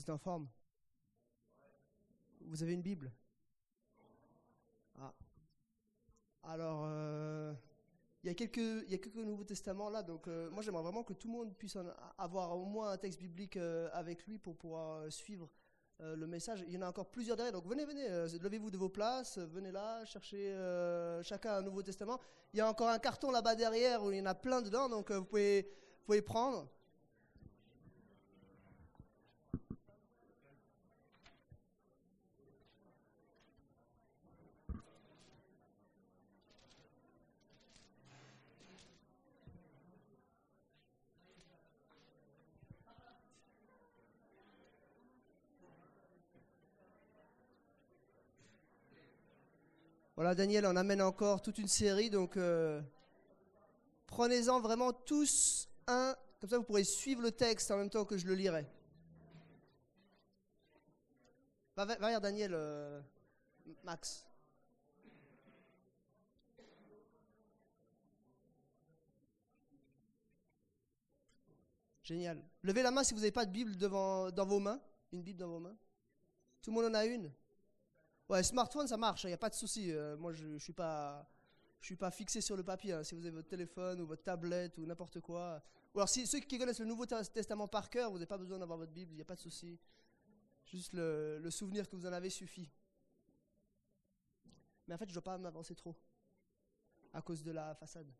Vous êtes en Vous avez une Bible Ah. Alors, euh, il y a quelques, y a quelques Nouveaux Testaments là, donc euh, moi j'aimerais vraiment que tout le monde puisse en avoir au moins un texte biblique euh, avec lui pour pouvoir suivre le message. Il y en a encore plusieurs derrière, donc venez, venez, levez-vous de vos places, venez là, cherchez chacun un Nouveau Testament. Il y a encore un carton là-bas derrière où il y en a plein dedans, donc vous pouvez, vous pouvez prendre. Voilà, Daniel on amène encore toute une série, donc euh, prenez-en vraiment tous un, comme ça vous pourrez suivre le texte en même temps que je le lirai. Va, vers Daniel, euh, Max. Génial. Levez la main si vous n'avez pas de Bible devant, dans vos mains. Une Bible dans vos mains. Tout le monde en a une? Ouais, smartphone, ça marche, il n'y a pas de souci. Euh, moi, je ne suis, pas, je suis pas fixé sur le papier. Hein. Si vous avez votre téléphone ou votre tablette ou n'importe quoi. Ou alors, ceux qui connaissent le Nouveau Testament par cœur, vous n'avez pas besoin d'avoir votre Bible, il n'y a pas de souci. Juste le, souvenir que vous en avez suffit. Mais en fait, je ne dois pas m'avancer trop à cause de la façade.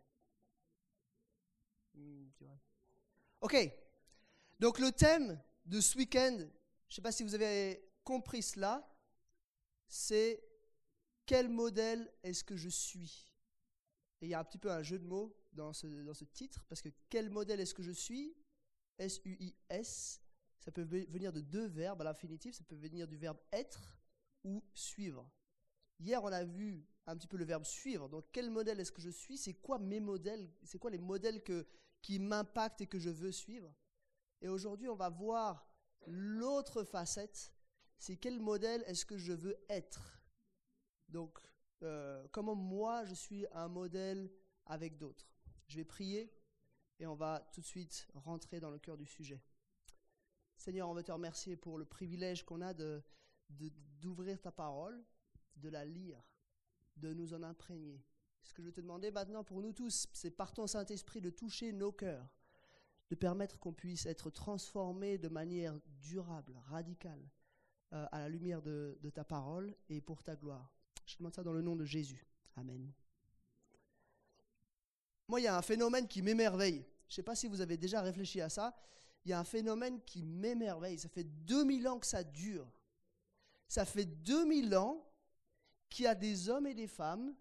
Hmm, ok. Donc, le thème de ce week-end, je ne sais pas si vous avez compris cela, c'est quel modèle est-ce que je suis? Et il y a un petit peu un jeu de mots dans ce, dans ce titre, parce que quel modèle est-ce que je suis? S-U-I-S, ça peut venir de deux verbes à l'infinitif, ça peut venir du verbe être ou suivre. Hier, on a vu un petit peu le verbe suivre. Donc, quel modèle est-ce que je suis? C'est quoi mes modèles? C'est quoi les modèles que, qui m'impactent et que je veux suivre? Et aujourd'hui, on va voir l'autre facette c'est quel modèle est-ce que je veux être? Donc, euh, comment moi je suis un modèle avec d'autres? Je vais prier et on va tout de suite rentrer dans le cœur du sujet. Seigneur, on veut te remercier pour le privilège qu'on a de, d'ouvrir ta parole, de la lire, de nous en imprégner. Ce que je te demandais maintenant pour nous tous, c'est par ton Saint-Esprit de toucher nos cœurs, de permettre qu'on puisse être transformés de manière durable, radicale, euh, à la lumière de, ta parole et pour ta gloire. Je demande ça dans le nom de Jésus. Amen. Moi, il y a un phénomène qui m'émerveille. Je ne sais pas si vous avez déjà réfléchi à ça. Il y a un phénomène qui m'émerveille. Ça fait 2000 ans que ça dure. Ça fait 2000 ans qu'il y a des hommes et des femmes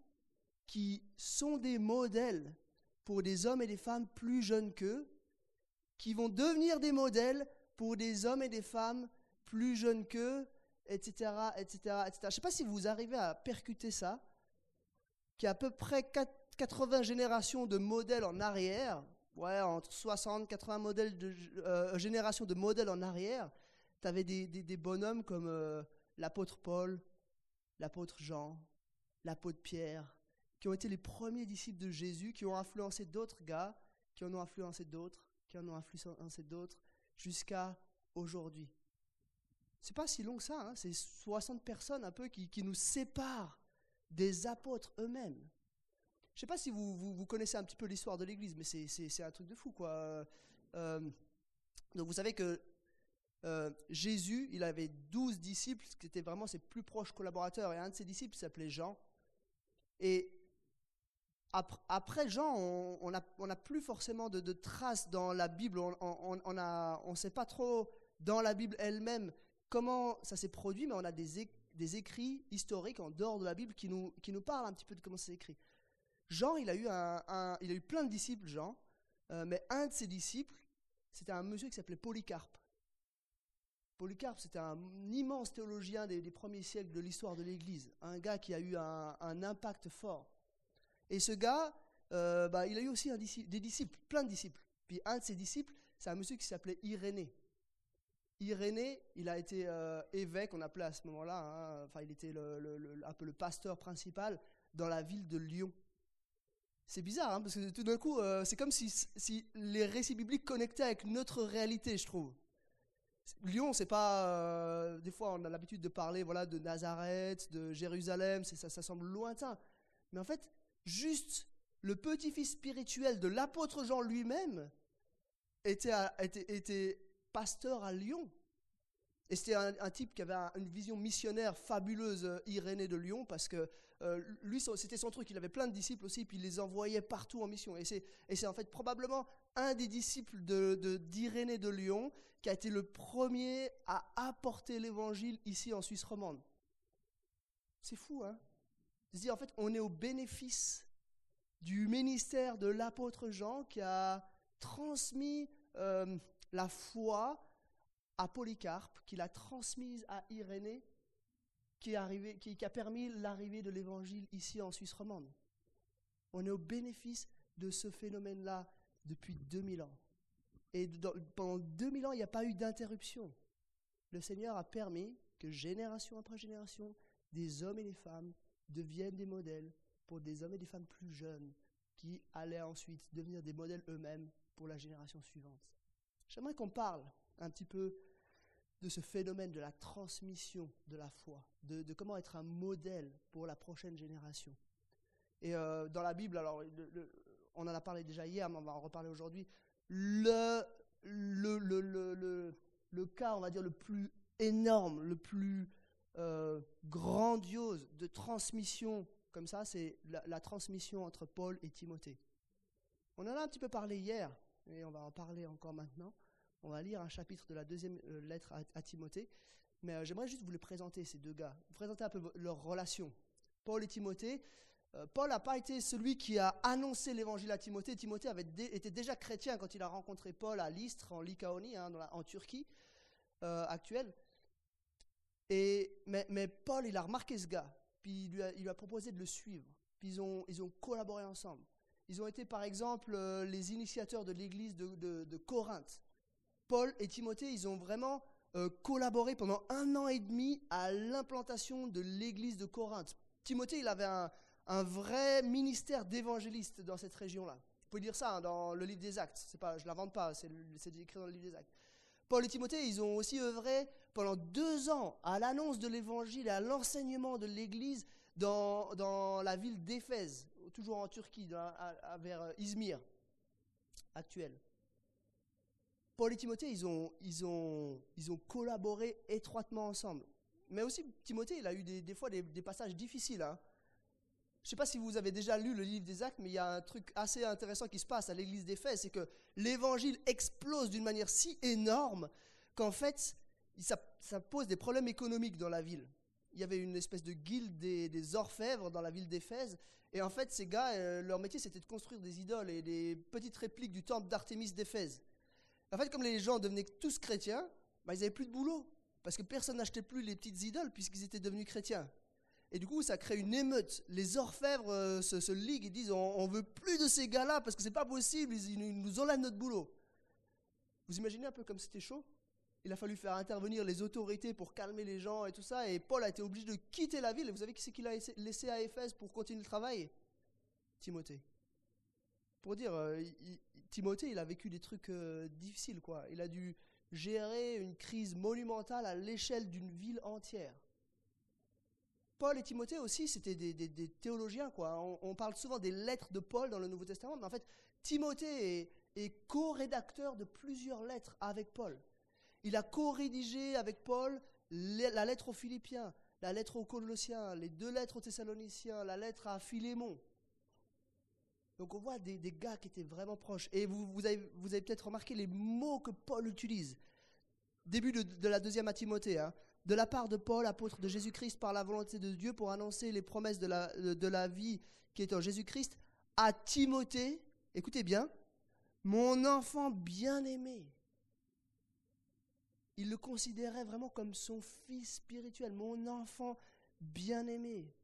qui sont des modèles pour des hommes et des femmes plus jeunes qu'eux, qui vont devenir des modèles pour des hommes et des femmes plus jeunes qu'eux, etc., etc., etc. Je ne sais pas si vous arrivez à percuter ça, qu'il a à peu près 80 générations de modèles en arrière, ouais, entre 60, 80 modèles euh, générations de modèles en arrière, tu avais des, des, bonhommes comme euh, l'apôtre Paul, l'apôtre Jean, l'apôtre Pierre, qui ont été les premiers disciples de Jésus, qui ont influencé d'autres gars, qui en ont influencé d'autres, qui en ont influencé d'autres, jusqu'à aujourd'hui. C'est pas si long que ça, hein. c'est 60 personnes un peu qui, nous séparent des apôtres eux-mêmes. Je sais pas si vous, vous, connaissez un petit peu l'histoire de l'Église, mais c'est un truc de fou, quoi. Euh, donc vous savez que euh, Jésus, il avait 12 disciples, qui étaient vraiment ses plus proches collaborateurs, et un de ses disciples s'appelait Jean. Et après Jean, on n'a on plus forcément de, traces dans la Bible, on ne on sait pas trop dans la Bible elle-même comment ça s'est produit, mais on a des, écrits historiques en dehors de la Bible qui nous, qui nous parlent un petit peu de comment c'est écrit. Jean, il a eu, un, il a eu plein de disciples, Jean, euh, mais un de ses disciples, c'était un monsieur qui s'appelait Polycarpe. Polycarpe, c'était un immense théologien des, premiers siècles de l'histoire de l'Église, un gars qui a eu un, impact fort. Et ce gars, euh, bah, il a eu aussi des disciples, plein de disciples. Puis un de ses disciples, c'est un monsieur qui s'appelait Irénée. Irénée, il a été euh, évêque, on appelait à ce moment-là, hein, enfin il était un peu le pasteur principal dans la ville de Lyon. C'est bizarre, hein, parce que tout d'un coup, euh, c'est comme si, les récits bibliques connectaient avec notre réalité, je trouve. Lyon, c'est pas. euh, des fois, on a l'habitude de parler voilà, de Nazareth, de Jérusalem, ça, ça semble lointain. Mais en fait, juste le petit-fils spirituel de l'apôtre Jean lui-même était, était, était pasteur à Lyon. Et c'était un, type qui avait un- une vision missionnaire fabuleuse, euh, Irénée de Lyon, parce que euh, lui, c'était son truc. Il avait plein de disciples aussi, puis il les envoyait partout en mission. Et c'est, en fait probablement un des disciples de, de- d'Irénée de Lyon qui a été le premier à apporter l'évangile ici en Suisse romande. C'est fou, hein de se dire, en fait, on est au bénéfice du ministère de l'apôtre Jean qui a transmis euh, la foi à Polycarpe, qui l'a transmise à Irénée, qui, a permis l'arrivée de l'évangile ici en Suisse romande. On est au bénéfice de ce phénomène-là depuis 2000 ans. Et pendant 2000 ans, il n'y a pas eu d'interruption. Le Seigneur a permis que génération après génération, des hommes et des femmes deviennent des modèles pour des hommes et des femmes plus jeunes qui allaient ensuite devenir des modèles eux-mêmes pour la génération suivante. J'aimerais qu'on parle un petit peu de ce phénomène de la transmission de la foi, de, comment être un modèle pour la prochaine génération. Et euh, dans la Bible, alors on en a parlé déjà hier, mais on va en reparler aujourd'hui, le, le- le cas, on va dire, le plus énorme, le plus euh, grandiose de transmission comme ça, c'est la, la transmission entre Paul et Timothée. On en a un petit peu parlé hier, et on va en parler encore maintenant. On va lire un chapitre de la deuxième euh, lettre à, Timothée, mais euh, j'aimerais juste vous les présenter, ces deux gars, vous présenter un peu leur relation. Paul et Timothée, euh, Paul n'a pas été celui qui a annoncé l'évangile à Timothée. Timothée avait était déjà chrétien quand il a rencontré Paul à Lystre, en Lycaonie, hein, en Turquie actuelle. Et, mais, mais Paul, il a remarqué ce gars, puis il lui a, il lui a proposé de le suivre. Puis ils ont, ils ont collaboré ensemble. Ils ont été, par exemple, euh, les initiateurs de l'église de, Corinthe. Paul et Timothée, ils ont vraiment euh, collaboré pendant un an et demi à l'implantation de l'église de Corinthe. Timothée, il avait un, vrai ministère d'évangéliste dans cette région-là. Vous pouvez lire ça hein, dans le livre des Actes. C'est pas, je l'invente pas, c'est écrit dans le livre des Actes. Paul et Timothée, ils ont aussi œuvré pendant deux ans à l'annonce de l'évangile et à l'enseignement de l'église dans la ville d'Éphèse, toujours en Turquie, vers euh, Izmir, actuelle. Paul et Timothée, ils ont, ils ont, ils ont collaboré étroitement ensemble. Mais aussi, Timothée, il a eu des, des fois des, passages difficiles. hein. Je ne sais pas si vous avez déjà lu le livre des Actes, mais il y a un truc assez intéressant qui se passe à l'église d'Éphèse, c'est que l'évangile explose d'une manière si énorme qu'en fait, ça pose des problèmes économiques dans la ville. Il y avait une espèce de guilde des, orfèvres dans la ville d'Éphèse, et en fait, ces gars, euh, leur métier, c'était de construire des idoles et des petites répliques du temple d'Artémis d'Éphèse. En fait, comme les gens devenaient tous chrétiens, bah, ils n'avaient plus de boulot, parce que personne n'achetait plus les petites idoles puisqu'ils étaient devenus chrétiens. Et du coup, ça crée une émeute. Les orfèvres euh, se, liguent et disent on, on veut plus de ces gars-là parce que c'est pas possible, ils, ils nous enlèvent notre boulot. Vous imaginez un peu comme c'était chaud? Il a fallu faire intervenir les autorités pour calmer les gens et tout ça. Et Paul a été obligé de quitter la ville. Vous savez qui c'est qu'il a laissé- à Éphèse pour continuer le travail? Timothée. Pour dire, euh, Timothée, il a vécu des trucs euh, difficiles, quoi. Il a dû gérer une crise monumentale à l'échelle d'une ville entière. Paul et Timothée aussi, c'était des, théologiens. Quoi. On, parle souvent des lettres de Paul dans le Nouveau Testament, mais en fait, Timothée est co-rédacteur de plusieurs lettres avec Paul. Il a co-rédigé avec Paul la lettre aux Philippiens, la lettre aux Colossiens, les deux lettres aux Thessaloniciens, la lettre à Philémon. Donc on voit des, gars qui étaient vraiment proches. Et vous, avez, peut-être remarqué les mots que Paul utilise. Début de, la deuxième à Timothée. hein. De la part de Paul, apôtre de Jésus-Christ, par la volonté de Dieu, pour annoncer les promesses de la, de, de la vie qui est en Jésus-Christ, à Timothée, écoutez bien, mon enfant bien-aimé. Il le considérait vraiment comme son fils spirituel, mon enfant bien-aimé.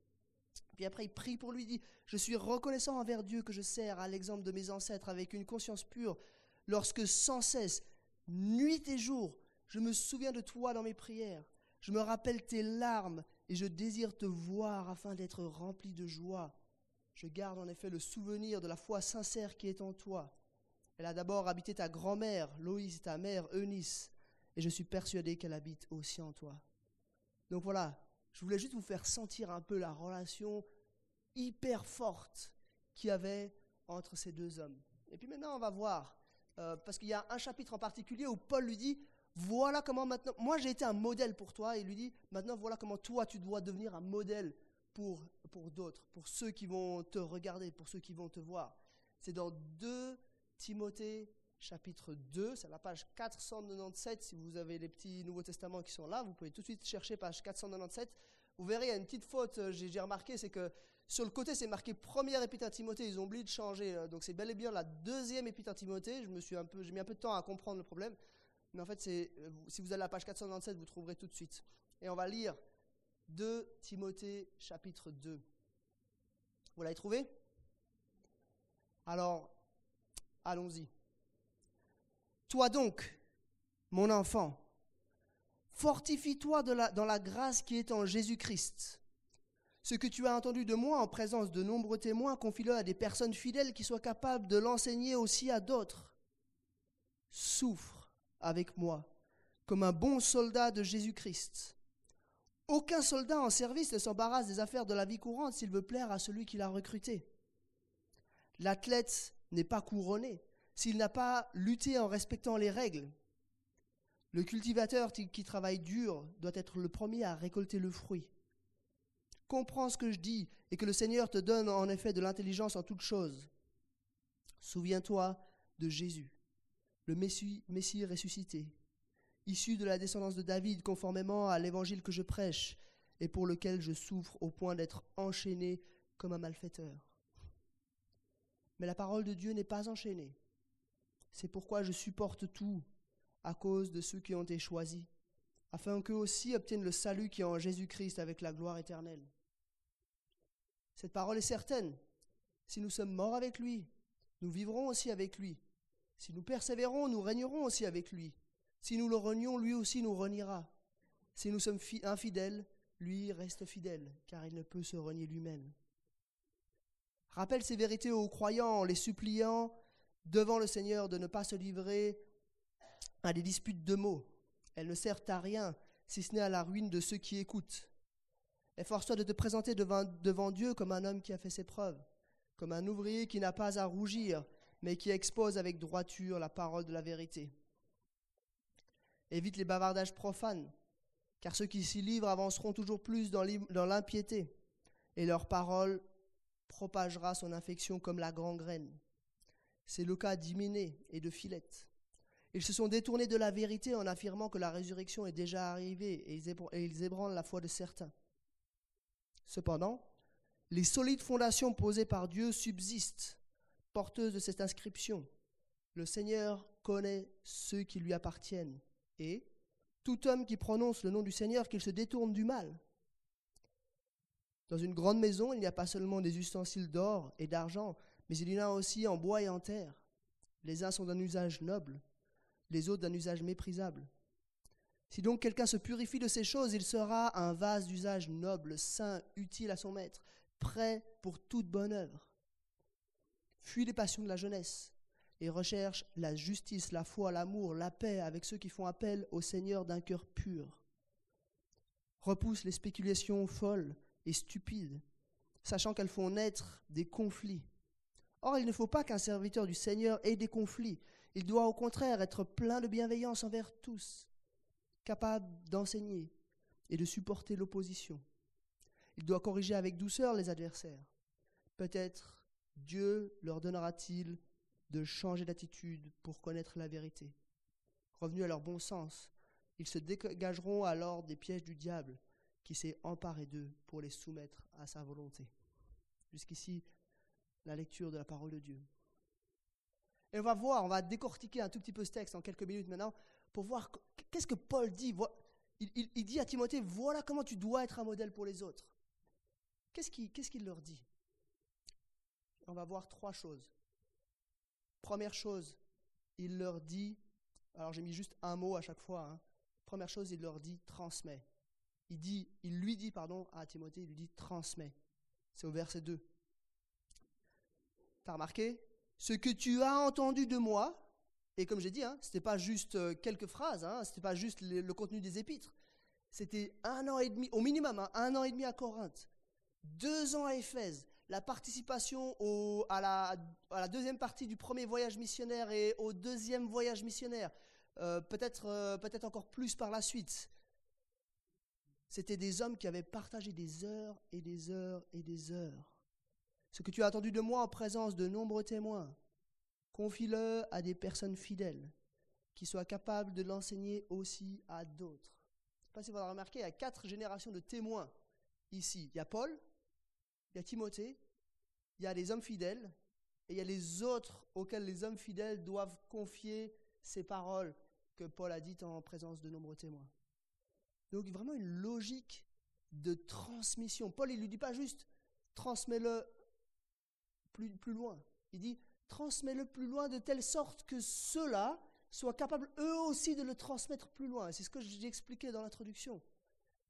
Puis après, il prie pour lui, dit, je suis reconnaissant envers Dieu que je sers à l'exemple de mes ancêtres avec une conscience pure, lorsque sans cesse, nuit et jour, je me souviens de toi dans mes prières. Je me rappelle tes larmes et je désire te voir afin d'être rempli de joie. Je garde en effet le souvenir de la foi sincère qui est en toi. Elle a d'abord habité ta grand-mère, Loïs, ta mère, Eunice, et je suis persuadé qu'elle habite aussi en toi. Donc voilà, je voulais juste vous faire sentir un peu la relation hyper forte qu'il y avait entre ces deux hommes. Et puis maintenant, on va voir, euh, parce qu'il y a un chapitre en particulier où Paul lui dit, voilà comment maintenant, moi j'ai été un modèle pour toi, et il lui dit, maintenant voilà comment toi tu dois devenir un modèle pour, pour d'autres, pour ceux qui vont te regarder, pour ceux qui vont te voir. C'est dans 2 Timothée chapitre 2, c'est la page 497, si vous avez les petits Nouveaux Testaments qui sont là, vous pouvez tout de suite chercher page 497. Vous verrez, il y a une petite faute, euh, j'ai remarqué, c'est que sur le côté, c'est marqué première épître à Timothée, ils ont oublié de changer. Euh, donc c'est bel et bien la deuxième épître à Timothée. Je me suis un peu, j'ai mis un peu de temps à comprendre le problème. Mais en fait, euh, si vous allez à la page 497, vous trouverez tout de suite. Et on va lire 2 Timothée chapitre 2. Vous l'avez trouvé? Alors, allons-y. Toi donc, mon enfant, fortifie-toi dans la grâce qui est en Jésus-Christ. Ce que tu as entendu de moi en présence de nombreux témoins, confie-le à des personnes fidèles qui soient capables de l'enseigner aussi à d'autres. Souffre avec moi comme un bon soldat de Jésus-Christ. Aucun soldat en service ne s'embarrasse des affaires de la vie courante s'il veut plaire à celui qui l'a recruté. L'athlète n'est pas couronné s'il n'a pas lutté en respectant les règles. Le cultivateur qui travaille dur doit être le premier à récolter le fruit. Comprends ce que je dis et que le Seigneur te donne en effet de l'intelligence en toutes choses. Souviens-toi de Jésus, le Messie, Messie ressuscité, issu de la descendance de David conformément à l'évangile que je prêche et pour lequel je souffre au point d'être enchaîné comme un malfaiteur. Mais la parole de Dieu n'est pas enchaînée. C'est pourquoi je supporte tout à cause de ceux qui ont été choisis, afin qu'eux aussi obtiennent le salut qui est en Jésus-Christ avec la gloire éternelle. Cette parole est certaine. Si nous sommes morts avec lui, nous vivrons aussi avec lui. Si nous persévérons, nous régnerons aussi avec lui. Si nous le renions, lui aussi nous reniera. Si nous sommes infidèles, lui reste fidèle, car il ne peut se renier lui-même. Rappelle ces vérités aux croyants les suppliant devant le Seigneur de ne pas se livrer à des disputes de mots. Elles ne servent à rien, si ce n'est à la ruine de ceux qui écoutent. Efforce-toi de te présenter devant, Dieu comme un homme qui a fait ses preuves, comme un ouvrier qui n'a pas à rougir, mais qui expose avec droiture la parole de la vérité. Évite les bavardages profanes, car ceux qui s'y livrent avanceront toujours plus dans l'impiété, et leur parole propagera son infection comme la gangrène. C'est le cas d'Hyménée et de Philette. Ils se sont détournés de la vérité en affirmant que la résurrection est déjà arrivée, et ils ébranlent la foi de certains. Cependant, les solides fondations posées par Dieu subsistent, porteuses de cette inscription. Le Seigneur connaît ceux qui lui appartiennent, et tout homme qui prononce le nom du Seigneur, qu'il se détourne du mal. Dans une grande maison, il n'y a pas seulement des ustensiles d'or et d'argent, mais il y en a aussi en bois et en terre. Les uns sont d'un usage noble, les autres d'un usage méprisable. Si donc quelqu'un se purifie de ces choses, il sera un vase d'usage noble, saint, utile à son maître, prêt pour toute bonne œuvre. Fuis les passions de la jeunesse et recherche la justice, la foi, l'amour, la paix avec ceux qui font appel au Seigneur d'un cœur pur. Repousse les spéculations folles et stupides, sachant qu'elles font naître des conflits. Or, il ne faut pas qu'un serviteur du Seigneur ait des conflits. Il doit au contraire être plein de bienveillance envers tous capable d'enseigner et de supporter l'opposition. Il doit corriger avec douceur les adversaires. Peut-être Dieu leur donnera-t-il de changer d'attitude pour connaître la vérité. Revenus à leur bon sens, ils se dégageront alors des pièges du diable qui s'est emparé d'eux pour les soumettre à sa volonté. Jusqu'ici, la lecture de la parole de Dieu. Et on va voir, on va décortiquer un tout petit peu ce texte en quelques minutes maintenant pour voir qu'est-ce que Paul dit. Il, dit à Timothée, voilà comment tu dois être un modèle pour les autres. Qu'est-ce qu'il leur dit? On va voir trois choses. Première chose, il leur dit, alors j'ai mis juste un mot à chaque fois, hein. première chose, il leur dit transmet. Il, dit, il lui dit, pardon, à Timothée, il lui dit transmet. C'est au verset 2. T'as remarqué? Ce que tu as entendu de moi, Et comme j'ai dit, hein, ce n'était pas juste euh, quelques phrases, hein, ce n'était pas juste le, contenu des épîtres. C'était un an et demi, au minimum, hein, un an et demi à Corinthe, deux ans à Éphèse, la participation à, la, deuxième partie du premier voyage missionnaire et au deuxième voyage missionnaire, euh, peut-être euh, peut-être encore plus par la suite. C'était des hommes qui avaient partagé des heures et des heures et des heures. Ce que tu as attendu de moi en présence de nombreux témoins, confie-le à des personnes fidèles qui soient capables de l'enseigner aussi à d'autres. Je ne sais pas si vous avez remarqué, il y a quatre générations de témoins ici. Il y a Paul, il y a Timothée, il y a les hommes fidèles, et il y a les autres auxquels les hommes fidèles doivent confier ces paroles que Paul a dites en présence de nombreux témoins. Donc vraiment une logique de transmission. Paul, il ne lui dit pas juste transmets-le plus, loin. Il dit transmets-le plus loin de telle sorte que ceux-là soient capables eux aussi de le transmettre plus loin. C'est ce que j'ai expliqué dans l'introduction.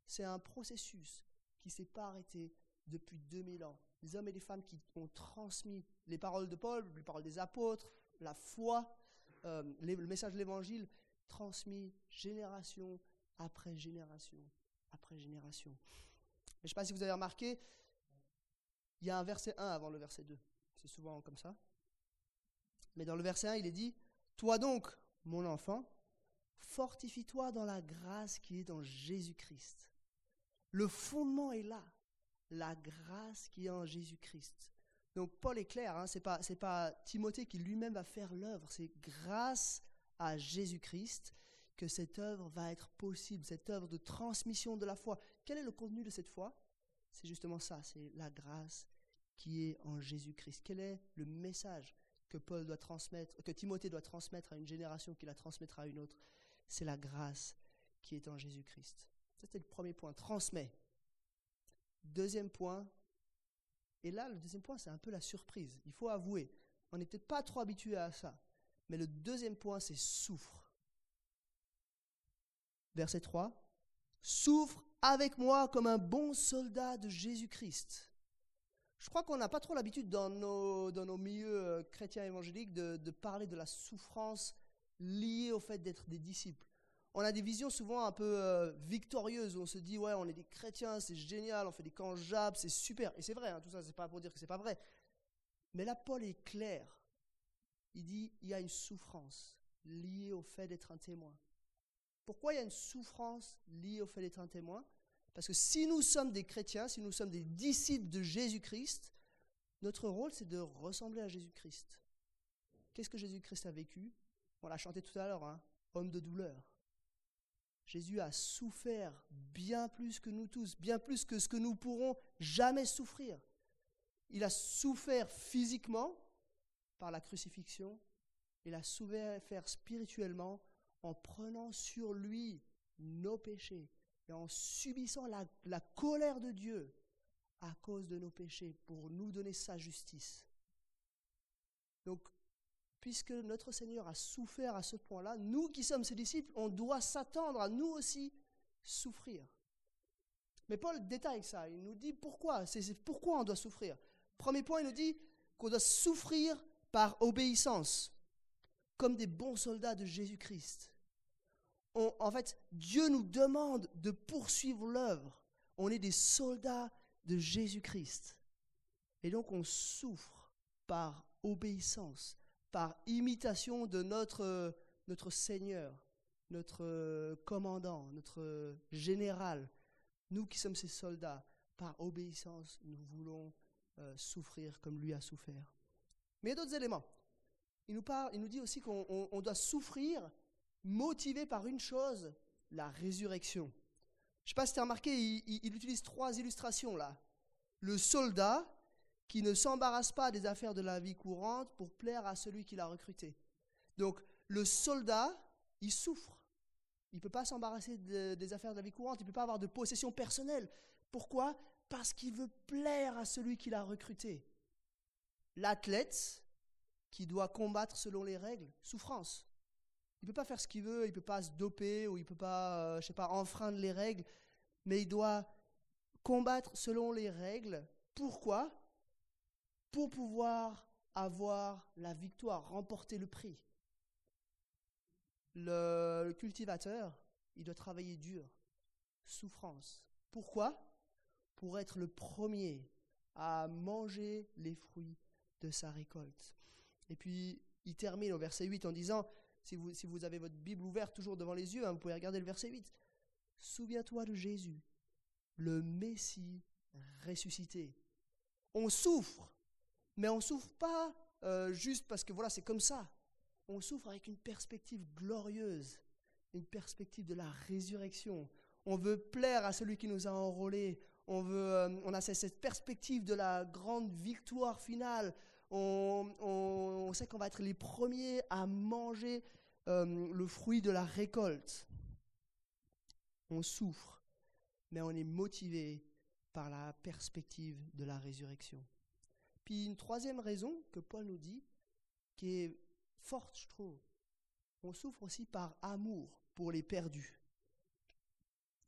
C'est un processus qui ne s'est pas arrêté depuis 2000 ans. Les hommes et les femmes qui ont transmis les paroles de Paul, les paroles des apôtres, la foi, euh, le message de l'évangile, transmis génération après génération après génération. je ne sais pas si vous avez remarqué, il y a un verset 1 avant le verset 2. C'est souvent comme ça. Mais dans le verset 1, il est dit, Toi donc, mon enfant, fortifie-toi dans la grâce qui est en Jésus-Christ. Le fondement est là la grâce qui est en Jésus-Christ. Donc Paul est clair, hein, ce n'est pas, pas Timothée qui lui-même va faire l'œuvre, c'est grâce à Jésus-Christ que cette œuvre va être possible, cette œuvre de transmission de la foi. Quel est le contenu de cette foi? C'est justement ça, c'est la grâce qui est en Jésus-Christ. Quel est le message que Paul doit transmettre, que Timothée doit transmettre à une génération qui la transmettra à une autre? C'est la grâce qui est en Jésus-Christ. C'était le premier point, transmet. Deuxième point, et là, le deuxième point, c'est un peu la surprise. Il faut avouer, on n'est peut-être pas trop habitué à ça. Mais le deuxième point, c'est souffre. Verset 3. Souffre avec moi comme un bon soldat de Jésus-Christ. Je crois qu'on n'a pas trop l'habitude dans nos, dans nos milieux euh, chrétiens évangéliques de, de parler de la souffrance liée au fait d'être des disciples on a des visions souvent un peu euh, victorieuses où on se dit ouais on est des chrétiens, c'est génial, on fait des camps c'est super. Et c'est vrai, hein, tout ça c'est pas pour dire que c'est pas vrai. Mais là Paul est clair. Il dit il y a une souffrance liée au fait d'être un témoin. Pourquoi il y a une souffrance liée au fait d'être un témoin? Parce que si nous sommes des chrétiens, si nous sommes des disciples de Jésus-Christ, notre rôle c'est de ressembler à Jésus-Christ. Qu'est-ce que Jésus-Christ a vécu? On l'a chanté tout à l'heure, hein, homme de douleur. Jésus a souffert bien plus que nous tous, bien plus que ce que nous pourrons jamais souffrir. Il a souffert physiquement par la crucifixion, il a souffert spirituellement en prenant sur lui nos péchés et en subissant la, colère de Dieu à cause de nos péchés pour nous donner sa justice. Donc puisque notre Seigneur a souffert à ce point-là, nous qui sommes ses disciples, on doit s'attendre à nous aussi souffrir. Mais Paul détaille ça, il nous dit pourquoi, c'est pourquoi on doit souffrir. Premier point, il nous dit qu'on doit souffrir par obéissance, comme des bons soldats de Jésus-Christ. En fait, Dieu nous demande de poursuivre l'œuvre. On est des soldats de Jésus-Christ. Et donc on souffre par obéissance, par imitation de notre, notre Seigneur, notre euh, commandant, notre euh, général. Nous qui sommes ses soldats, par obéissance, nous voulons euh, souffrir comme lui a souffert. Mais il y a d'autres éléments. Il nous, parle, il nous dit aussi qu'on doit souffrir motivé par une chose, la résurrection. Je ne sais pas si tu as remarqué, il utilise trois illustrations là. Le soldat, qui ne s'embarrasse pas des affaires de la vie courante pour plaire à celui qui l'a recruté. Donc le soldat, il souffre. Il ne peut pas s'embarrasser des affaires de la vie courante, il ne peut pas avoir de possession personnelle. Pourquoi? Parce qu'il veut plaire à celui qui l'a recruté. L'athlète, qui doit combattre selon les règles, souffrance. Il peut pas faire ce qu'il veut, il peut pas se doper ou il peut pas, euh, je sais pas, enfreindre les règles, mais il doit combattre selon les règles. Pourquoi? Pour pouvoir avoir la victoire, remporter le prix. le cultivateur, il doit travailler dur, souffrance. Pourquoi? Pour être le premier à manger les fruits de sa récolte. Et puis, il termine au verset 8 en disant, si vous, si vous avez votre Bible ouverte toujours devant les yeux, hein, vous pouvez regarder le verset 8, Souviens-toi de Jésus, le Messie ressuscité. On souffre, mais on souffre pas euh, juste parce que voilà, c'est comme ça. On souffre avec une perspective glorieuse, une perspective de la résurrection. On veut plaire à celui qui nous a enrôlés. On, veut, euh, on a cette perspective de la grande victoire finale. On, sait qu'on va être les premiers à manger euh, le fruit de la récolte. On souffre, mais on est motivé par la perspective de la résurrection. Puis une troisième raison que Paul nous dit, qui est forte, je trouve, on souffre aussi par amour pour les perdus.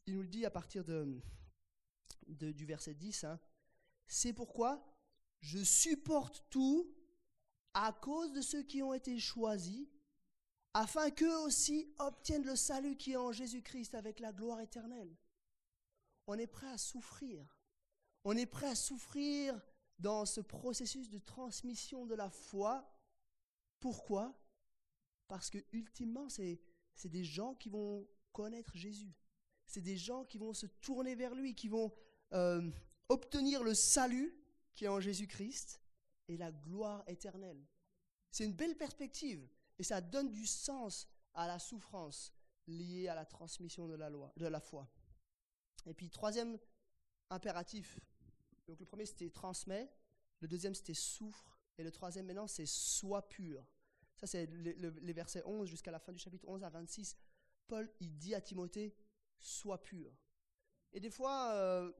Il nous le dit à partir de, du verset 10, hein. c'est pourquoi je supporte tout à cause de ceux qui ont été choisis, afin qu'eux aussi obtiennent le salut qui est en Jésus-Christ avec la gloire éternelle. On est prêt à souffrir. On est prêt à souffrir dans ce processus de transmission de la foi. Pourquoi? Parce que ultimement, c'est des gens qui vont connaître Jésus. C'est des gens qui vont se tourner vers lui, qui vont euh, obtenir le salut qui est en Jésus-Christ et la gloire éternelle. C'est une belle perspective et ça donne du sens à la souffrance liée à la transmission de la, loi, de la foi. Et puis, troisième impératif. Donc, le premier, c'était transmet. Le deuxième, c'était souffre. Et le troisième, maintenant, c'est sois pur. Ça, c'est les versets 11 jusqu'à la fin du chapitre 11 à 26. Paul, il dit à Timothée, sois pur. Et des fois, euh,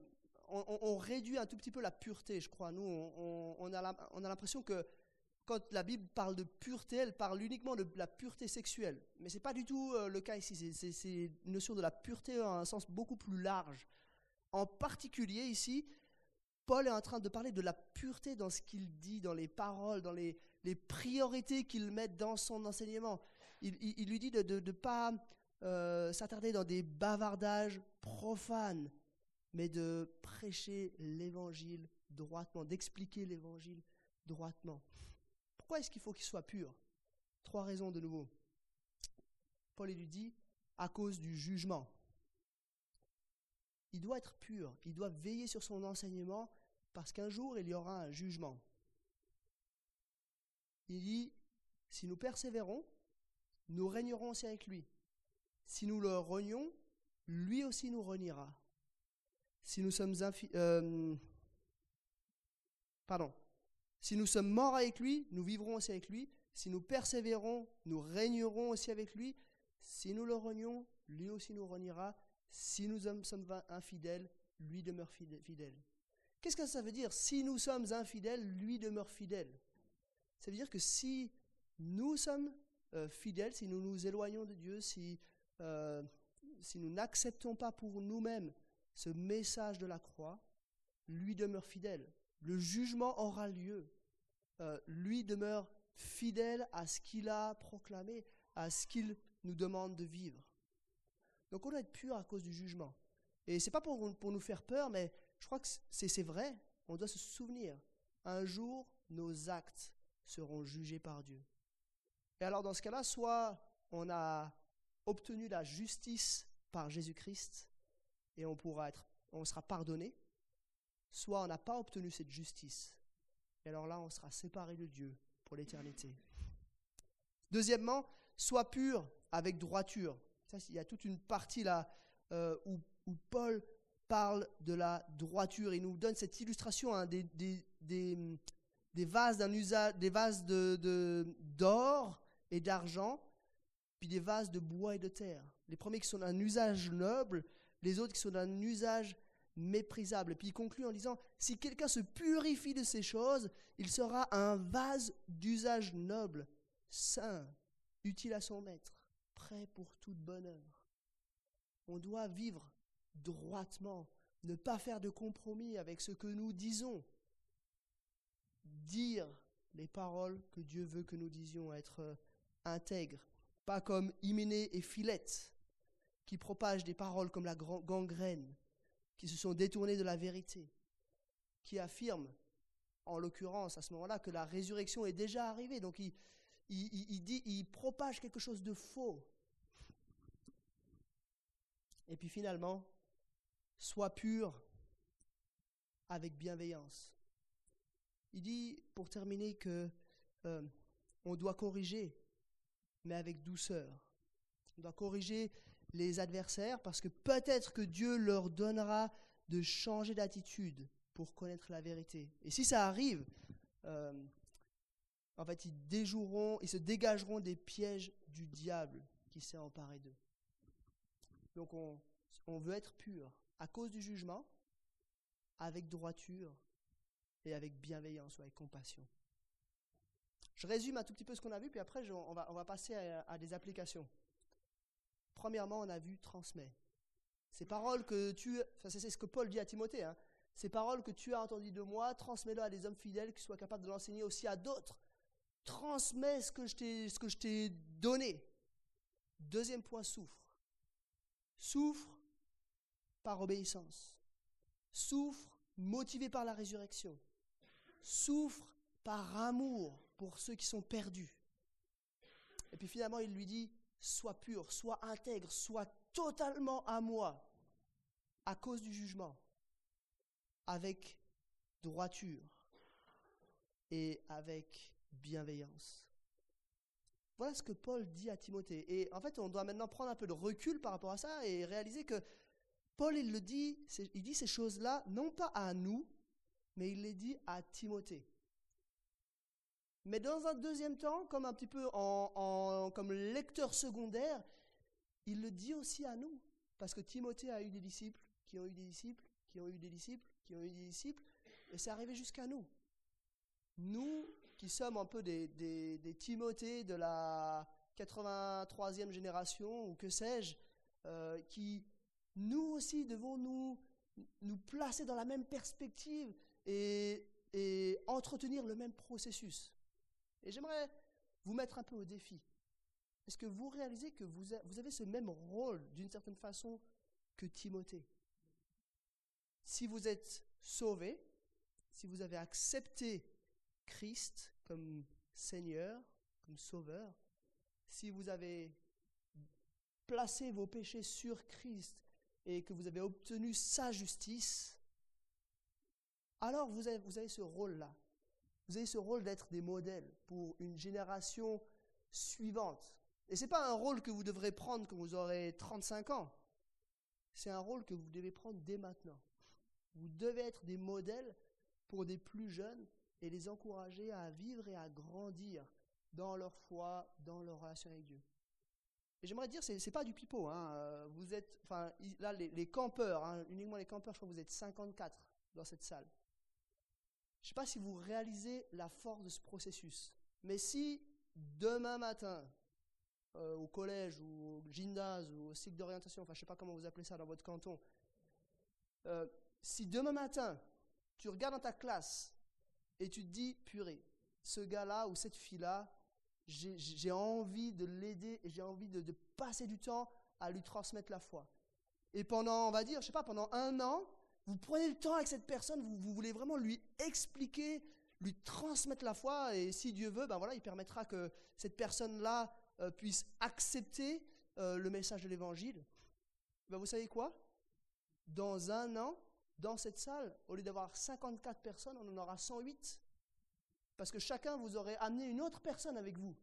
on, réduit un tout petit peu la pureté, je crois. Nous, on, a l'impression que quand la Bible parle de pureté, elle parle uniquement de la pureté sexuelle. Mais ce n'est pas du tout euh, le cas ici. C'est une notion de la pureté en un sens beaucoup plus large. En particulier ici, Paul est en train de parler de la pureté dans ce qu'il dit, dans les paroles, dans les, priorités qu'il met dans son enseignement. Il, lui dit de ne pas euh, s'attarder dans des bavardages profanes, mais de prêcher l'évangile droitement, d'expliquer l'évangile droitement. Pourquoi est-ce qu'il faut qu'il soit pur? Trois raisons de nouveau. Paul lui dit, à cause du jugement. Il doit être pur, il doit veiller sur son enseignement parce qu'un jour il y aura un jugement. Il dit, si nous persévérons, nous régnerons aussi avec lui. Si nous le renions, lui aussi nous reniera. Si nous sommes euh, pardon. Si nous sommes morts avec lui, nous vivrons aussi avec lui. Si nous persévérons, nous régnerons aussi avec lui. Si nous le renions, lui aussi nous reniera. Si nous sommes infidèles, lui demeure fidèle. Qu'est-ce que ça veut dire? Si nous sommes infidèles, lui demeure fidèle. Ça veut dire que si nous sommes euh, fidèles, si nous nous éloignons de Dieu, si, euh, si nous n'acceptons pas pour nous-mêmes ce message de la croix, lui demeure fidèle. Le jugement aura lieu. Euh, lui demeure fidèle à ce qu'il a proclamé, à ce qu'il nous demande de vivre. Donc on doit être pur à cause du jugement. Et c'est pas pour, pour nous faire peur, mais je crois que c'est vrai. On doit se souvenir. Un jour, nos actes seront jugés par Dieu. Et alors dans ce cas-là, soit on a obtenu la justice par Jésus-Christ, et on pourra être, on sera pardonné, soit on n'a pas obtenu cette justice. Et alors là, on sera séparé de Dieu pour l'éternité. Deuxièmement, sois pur avec droiture. Il y a toute une partie là euh, où, Paul parle de la droiture. Il nous donne cette illustration hein, des, vases d'un usage, des vases d'or et d'argent, puis des vases de bois et de terre. Les premiers qui sont d'un usage noble, les autres qui sont d'un usage méprisable. Puis il conclut en disant, si quelqu'un se purifie de ces choses, il sera un vase d'usage noble, saint, utile à son maître, prêt pour toute bonne œuvre. On doit vivre droitement, ne pas faire de compromis avec ce que nous disons, dire les paroles que Dieu veut que nous disions, être intègres. Pas comme Hyménée et Philette, qui propagent des paroles comme la gangrène, qui se sont détournés de la vérité, qui affirment, en l'occurrence à ce moment-là, que la résurrection est déjà arrivée. Donc il, il, dit, il propage quelque chose de faux. Et puis finalement, sois pur avec bienveillance. Il dit, pour terminer, que euh, on doit corriger, mais avec douceur. On doit corriger les adversaires parce que peut-être que Dieu leur donnera de changer d'attitude pour connaître la vérité. Et si ça arrive, euh, en fait, ils déjoueront, ils se dégageront des pièges du diable qui s'est emparé d'eux. Donc on, veut être pur à cause du jugement, avec droiture et avec bienveillance ou avec compassion. Je résume un tout petit peu ce qu'on a vu, puis après on va passer à, des applications. Premièrement, on a vu transmet. Ces paroles que tu... C'est ce que Paul dit à Timothée. Hein. Ces paroles que tu as entendues de moi, transmets-les à des hommes fidèles qui soient capables de l'enseigner aussi à d'autres. Transmets ce que je t'ai donné. Deuxième point, souffre. Souffre par obéissance. Souffre motivé par la résurrection. Souffre par amour pour ceux qui sont perdus. Et puis finalement, il lui dit, sois pur, sois intègre, sois totalement à moi à cause du jugement, avec droiture et avec bienveillance. Voilà ce que Paul dit à Timothée. Et en fait, on doit maintenant prendre un peu de recul par rapport à ça et réaliser que Paul, il le dit, il dit ces choses-là, non pas à nous, mais il les dit à Timothée. Mais dans un deuxième temps, comme un petit peu en, comme lecteur secondaire, il le dit aussi à nous. Parce que Timothée a eu des disciples, qui ont eu des disciples, qui ont eu des disciples, qui ont eu des disciples, et c'est arrivé jusqu'à nous. Nous, qui sommes un peu des, des, Timothées de la 83e génération, ou que sais-je, euh, qui nous aussi devons nous, nous placer dans la même perspective et, entretenir le même processus. Et j'aimerais vous mettre un peu au défi. Est-ce que vous réalisez que vous, avez ce même rôle d'une certaine façon que Timothée? Si vous êtes sauvé, si vous avez accepté Christ comme Seigneur, comme Sauveur, si vous avez placé vos péchés sur Christ et que vous avez obtenu sa justice, alors vous avez ce rôle-là. Vous avez ce rôle d'être des modèles pour une génération suivante. Et ce n'est pas un rôle que vous devrez prendre quand vous aurez 35 ans. C'est un rôle que vous devez prendre dès maintenant. Vous devez être des modèles pour des plus jeunes et les encourager à vivre et à grandir dans leur foi, dans leur relation avec Dieu. Et j'aimerais dire, ce n'est pas du pipeau. Hein. Euh, vous êtes, enfin, là, les, campeurs, hein, uniquement les campeurs, je crois que vous êtes 54 dans cette salle. Je ne sais pas si vous réalisez la force de ce processus. Mais si demain matin, euh, au collège ou au gymnase ou au cycle d'orientation, enfin je ne sais pas comment vous appelez ça dans votre canton, euh, si demain matin, tu regardes dans ta classe et tu te dis, purée, ce gars-là ou cette fille-là, j'ai envie de l'aider et j'ai envie de, passer du temps à lui transmettre la foi. Et pendant, on va dire, je sais pas, pendant un an, vous prenez le temps avec cette personne, vous, voulez vraiment lui expliquer, lui transmettre la foi, et si Dieu veut, ben voilà, il permettra que cette personne-là euh, puisse accepter euh, le message de l'Évangile. Ben vous savez quoi? Dans un an, dans cette salle, au lieu d'avoir 54 personnes, on en aura 108. Parce que chacun vous aurait amené une autre personne avec vous.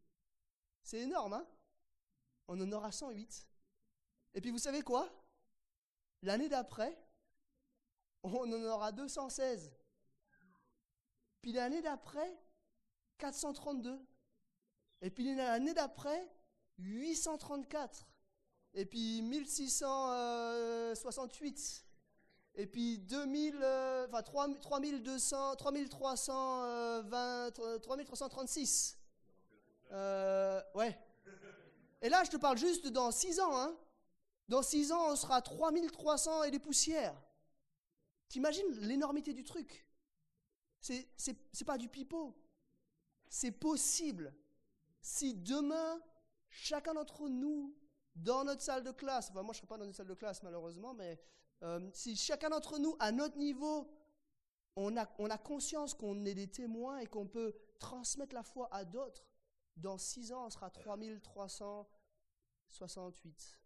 C'est énorme, hein? On en aura 108. Et puis vous savez quoi? L'année d'après, on en aura 216. Puis l'année d'après, 432. Et puis l'année d'après, 834. Et puis 1668 et puis 2000, euh, enfin 3200, 3320, 3336. Euh, ouais. Et là, je te parle juste dans 6 ans. Hein. Dans 6 ans, on sera 3300 et des poussières. T'imagines l'énormité du truc C'est pas du pipeau. C'est possible. Si demain, chacun d'entre nous, dans notre salle de classe, enfin moi je ne serai pas dans une salle de classe malheureusement, mais euh, si chacun d'entre nous, à notre niveau, on a, on a conscience qu'on est des témoins et qu'on peut transmettre la foi à d'autres, dans six ans, on sera 3368.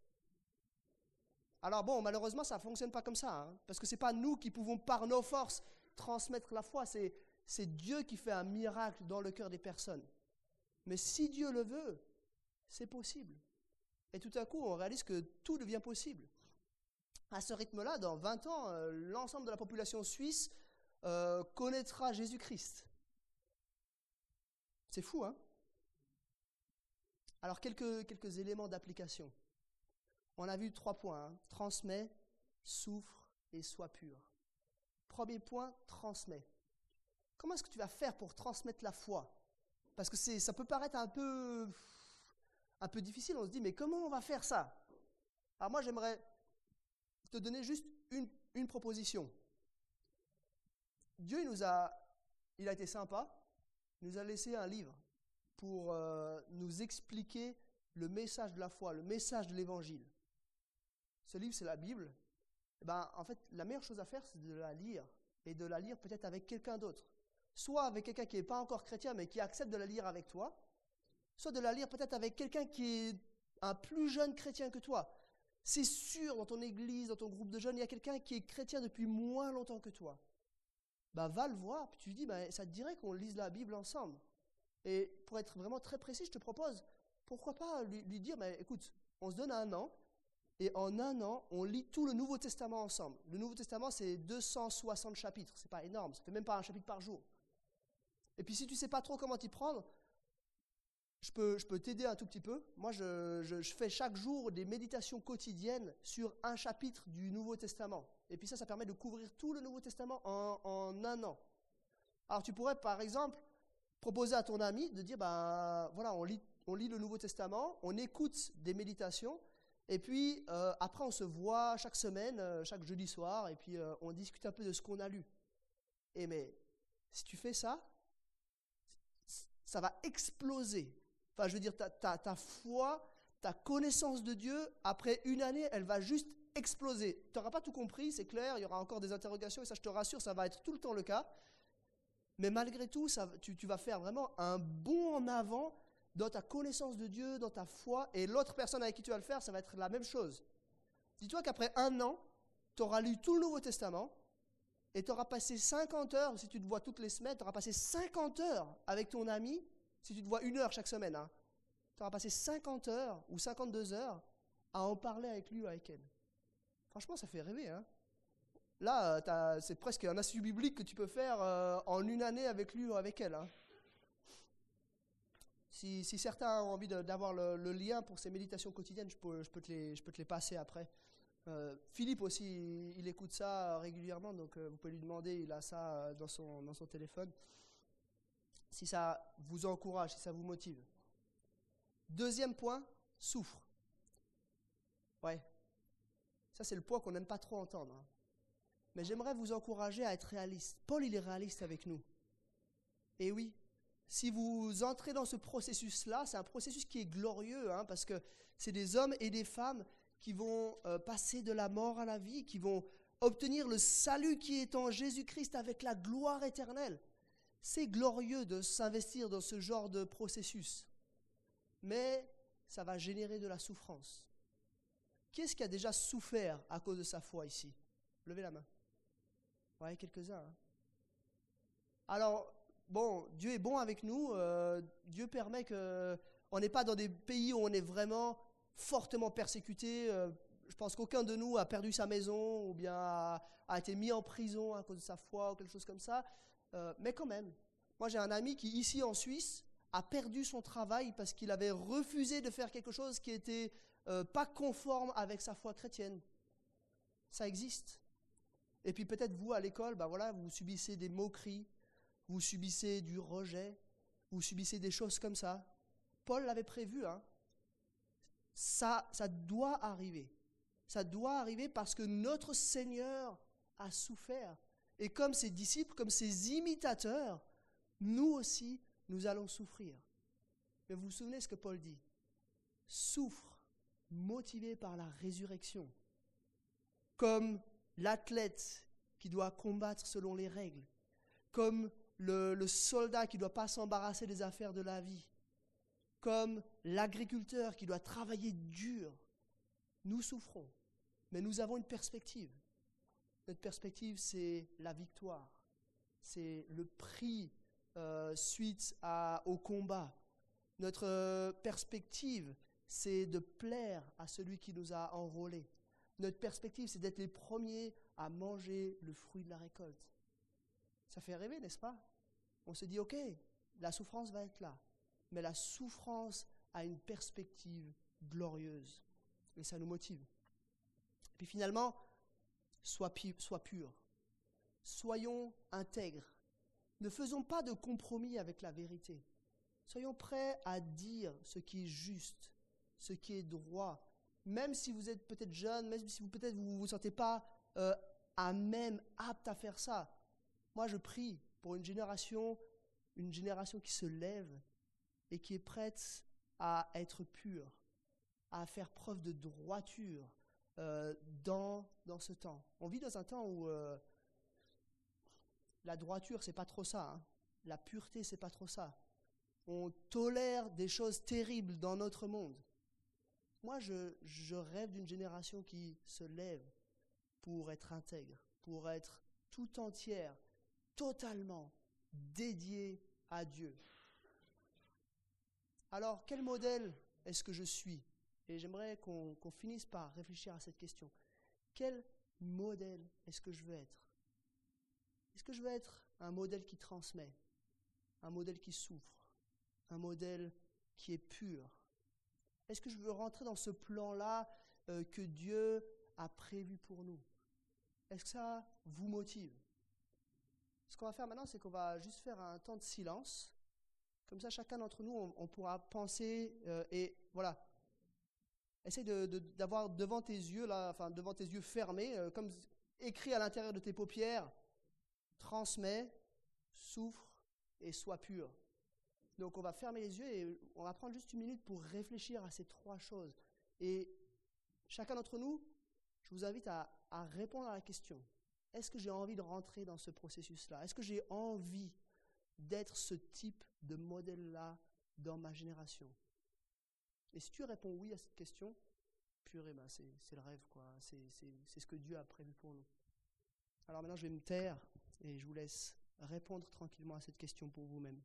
Alors bon, malheureusement, ça ne fonctionne pas comme ça, hein, parce que ce n'est pas nous qui pouvons par nos forces transmettre la foi, c'est, Dieu qui fait un miracle dans le cœur des personnes. Mais si Dieu le veut, c'est possible. Et tout à coup, on réalise que tout devient possible. À ce rythme-là, dans 20 ans, euh, l'ensemble de la population suisse euh, connaîtra Jésus-Christ. C'est fou, hein? Alors, quelques éléments d'application. On a vu trois points. Hein. Transmet, souffre et sois pur. Premier point, transmet. Comment est-ce que tu vas faire pour transmettre la foi? Parce que ça peut paraître un peu, difficile. On se dit, mais comment on va faire ça? Alors moi, j'aimerais te donner juste une, une proposition. Dieu il nous a, il a été sympa, il nous a laissé un livre pour euh, nous expliquer le message de la foi, le message de l'évangile. Ce livre, c'est la Bible. Eh ben, en fait, la meilleure chose à faire, c'est de la lire. Et de la lire peut-être avec quelqu'un d'autre. Soit avec quelqu'un qui n'est pas encore chrétien, mais qui accepte de la lire avec toi. Soit de la lire peut-être avec quelqu'un qui est un plus jeune chrétien que toi. C'est sûr, dans ton église, dans ton groupe de jeunes, il y a quelqu'un qui est chrétien depuis moins longtemps que toi. Bah, va le voir, puis tu lui dis, bah, ça te dirait qu'on lise la Bible ensemble. Et pour être vraiment très précis, je te propose, pourquoi pas lui, lui dire, bah, écoute, on se donne un an, et en un an, on lit tout le Nouveau Testament ensemble. Le Nouveau Testament, c'est 260 chapitres. C'est pas énorme, ça fait même pas un chapitre par jour. Et puis si tu sais pas trop comment t'y prendre, je peux, je peux t'aider un tout petit peu. Moi, je, je, fais chaque jour des méditations quotidiennes sur un chapitre du Nouveau Testament. Et puis ça, ça permet de couvrir tout le Nouveau Testament en, en un an. Alors tu pourrais, par exemple, proposer à ton ami de dire, ben voilà, on lit, on lit le Nouveau Testament, on écoute des méditations, et puis, euh, après, on se voit chaque semaine, euh, chaque jeudi soir, et puis euh, on discute un peu de ce qu'on a lu. Et mais, si tu fais ça, ça va exploser. Enfin, je veux dire, ta, foi, ta connaissance de Dieu, après une année, elle va juste exploser. Tu n'auras pas tout compris, c'est clair, il y aura encore des interrogations, et ça, je te rassure, ça va être tout le temps le cas. Mais malgré tout, ça, tu, tu vas faire vraiment un bond en avant dans ta connaissance de Dieu, dans ta foi, et l'autre personne avec qui tu vas le faire, ça va être la même chose. Dis-toi qu'après un an, tu auras lu tout le Nouveau Testament, et tu auras passé 50 heures, si tu te vois toutes les semaines, tu auras passé 50 heures avec ton ami, si tu te vois une heure chaque semaine, hein, tu auras passé 50 heures ou 52 heures à en parler avec lui ou avec elle. Franchement, ça fait rêver. Hein Là, euh, c'est presque un assidu biblique que tu peux faire euh, en une année avec lui ou avec elle. Hein si, certains ont envie d'avoir le, lien pour ces méditations quotidiennes, je peux, te, les, je peux te les passer après. Euh, Philippe aussi, il, écoute ça régulièrement, donc euh, vous pouvez lui demander, il a ça euh, dans son, dans son téléphone. Si ça vous encourage, si ça vous motive. Deuxième point, souffre. Ouais, ça c'est le point qu'on n'aime pas trop entendre. Hein. Mais j'aimerais vous encourager à être réaliste. Paul, il est réaliste avec nous. Et oui, si vous entrez dans ce processus-là, c'est un processus qui est glorieux, hein, parce que c'est des hommes et des femmes qui vont euh, passer de la mort à la vie, qui vont obtenir le salut qui est en Jésus-Christ avec la gloire éternelle. C'est glorieux de s'investir dans ce genre de processus, mais ça va générer de la souffrance. Qui est-ce qui a déjà souffert à cause de sa foi ici? Levez la main. Ouais, quelques-uns. Hein. Alors, bon, Dieu est bon avec nous. Euh, Dieu permet que on n'est pas dans des pays où on est vraiment fortement persécuté. Euh, je pense qu'aucun de nous a perdu sa maison ou bien a, été mis en prison à cause de sa foi ou quelque chose comme ça. Euh, mais quand même, moi j'ai un ami qui ici en Suisse a perdu son travail parce qu'il avait refusé de faire quelque chose qui n'était pas conforme avec sa foi chrétienne. Ça existe. Et puis peut-être vous à l'école, ben voilà, vous subissez des moqueries, vous subissez du rejet, vous subissez des choses comme ça. Paul l'avait prévu. Hein. Ça, ça doit arriver. Ça doit arriver parce que notre Seigneur a souffert. Et comme ses disciples, comme ses imitateurs, nous aussi, nous allons souffrir. Mais vous vous souvenez ce que Paul dit? Souffre motivé par la résurrection, comme l'athlète qui doit combattre selon les règles, comme le, soldat qui ne doit pas s'embarrasser des affaires de la vie, comme l'agriculteur qui doit travailler dur, nous souffrons, mais nous avons une perspective. Notre perspective, c'est la victoire, c'est le prix euh, suite au combat. Notre euh, perspective, c'est de plaire à celui qui nous a enrôlés. Notre perspective, c'est d'être les premiers à manger le fruit de la récolte. Ça fait rêver, n'est-ce pas? On se dit, OK, la souffrance va être là, mais la souffrance a une perspective glorieuse. Et ça nous motive. Puis finalement, sois, sois pur. Soyons intègres. Ne faisons pas de compromis avec la vérité. Soyons prêts à dire ce qui est juste, ce qui est droit, même si vous êtes peut-être jeune, même si vous peut-être vous vous sentez pas euh, à même apte à faire ça. Moi, je prie pour une génération, une génération qui se lève et qui est prête à être pure, à faire preuve de droiture euh, dans, dans ce temps. On vit dans un temps où euh, la droiture, c'est pas trop ça. Hein. La pureté, c'est pas trop ça. On tolère des choses terribles dans notre monde. Moi, je, je rêve d'une génération qui se lève pour être intègre, pour être tout entière, totalement dédiée à Dieu. Alors, quel modèle est-ce que je suis? Et j'aimerais qu'on finisse par réfléchir à cette question. Quel modèle est-ce que je veux être? Est-ce que je veux être un modèle qui transmet, un modèle qui souffre, un modèle qui est pur? Est-ce que je veux rentrer dans ce plan-là euh, que Dieu a prévu pour nous? Est-ce que ça vous motive? Ce qu'on va faire maintenant, c'est qu'on va juste faire un temps de silence comme ça, chacun d'entre nous, on, pourra penser euh, et voilà. Essaye d'avoir devant tes yeux, là, enfin devant tes yeux fermés, euh, comme écrit à l'intérieur de tes paupières, transmets, souffre et sois pur. Donc on va fermer les yeux et on va prendre juste une minute pour réfléchir à ces trois choses. Et chacun d'entre nous, je vous invite à répondre à la question. Est-ce que j'ai envie de rentrer dans ce processus-là? Est-ce que j'ai envie d'être ce type de modèle-là dans ma génération? Et si tu réponds oui à cette question, purée, ben c'est le rêve, quoi. C'est ce que Dieu a prévu pour nous. Alors maintenant, je vais me taire et je vous laisse répondre tranquillement à cette question pour vous-même.